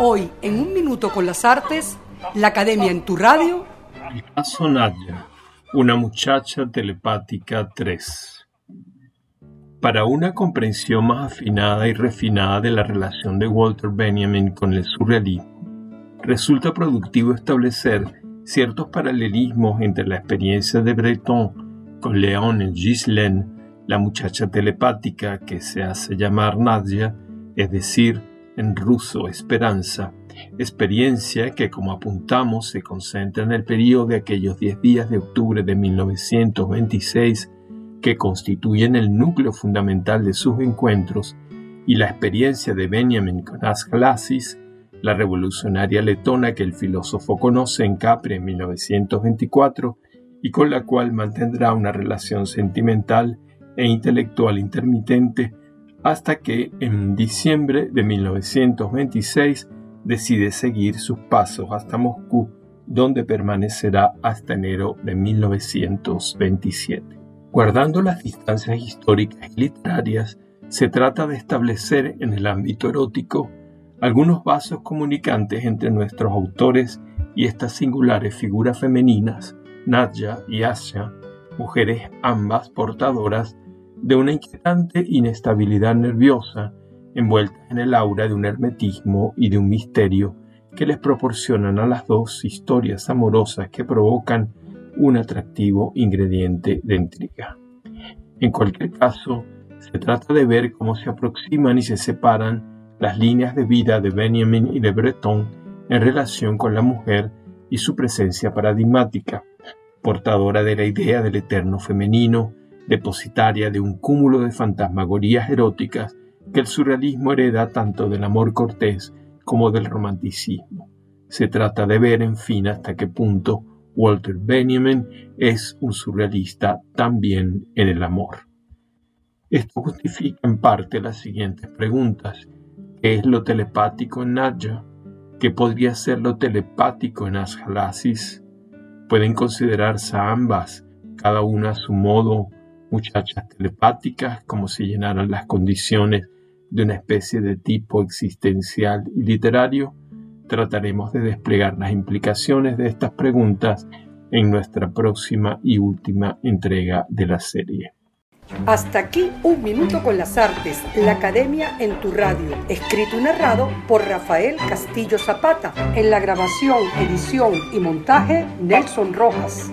Hoy, en un minuto con las artes, la Academia en tu radio. El caso Nadia, una muchacha telepática 3. Para una comprensión más afinada y refinada de la relación de Walter Benjamin con el surrealismo, resulta productivo establecer ciertos paralelismos entre la experiencia de Breton con Léon Ghislaine, la muchacha telepática que se hace llamar Nadia, es decir, en ruso Esperanza, experiencia que como apuntamos se concentra en el periodo de aquellos 10 días de octubre de 1926 que constituyen el núcleo fundamental de sus encuentros y la experiencia de Benjamin Asclasis, la revolucionaria letona que el filósofo conoce en Capri en 1924 y con la cual mantendrá una relación sentimental e intelectual intermitente hasta que en diciembre de 1926 decide seguir sus pasos hasta Moscú, donde permanecerá hasta enero de 1927. Guardando las distancias históricas y literarias, se trata de establecer en el ámbito erótico algunos vasos comunicantes entre nuestros autores y estas singulares figuras femeninas, Nadja y Asya, mujeres ambas portadoras de una inquietante inestabilidad nerviosa, envueltas en el aura de un hermetismo y de un misterio que les proporcionan a las dos historias amorosas que provocan un atractivo ingrediente de intriga. En cualquier caso, se trata de ver cómo se aproximan y se separan las líneas de vida de Benjamin y de Breton en relación con la mujer y su presencia paradigmática, portadora de la idea del eterno femenino, depositaria de un cúmulo de fantasmagorías eróticas que el surrealismo hereda tanto del amor cortés como del romanticismo. Se trata de ver, en fin, hasta qué punto Walter Benjamin es un surrealista también en el amor. Esto justifica en parte las siguientes preguntas. ¿Qué es lo telepático en Nadja? ¿Qué podría ser lo telepático en Ashalasis? Pueden considerarse ambas, cada una a su modo, muchachas telepáticas, como si llenaran las condiciones de una especie de tipo existencial y literario, trataremos de desplegar las implicaciones de estas preguntas en nuestra próxima y última entrega de la serie. Hasta aquí un minuto con las artes, la academia en tu radio, escrito y narrado por Rafael Castillo Zapata, en la grabación, edición y montaje Nelson Rojas.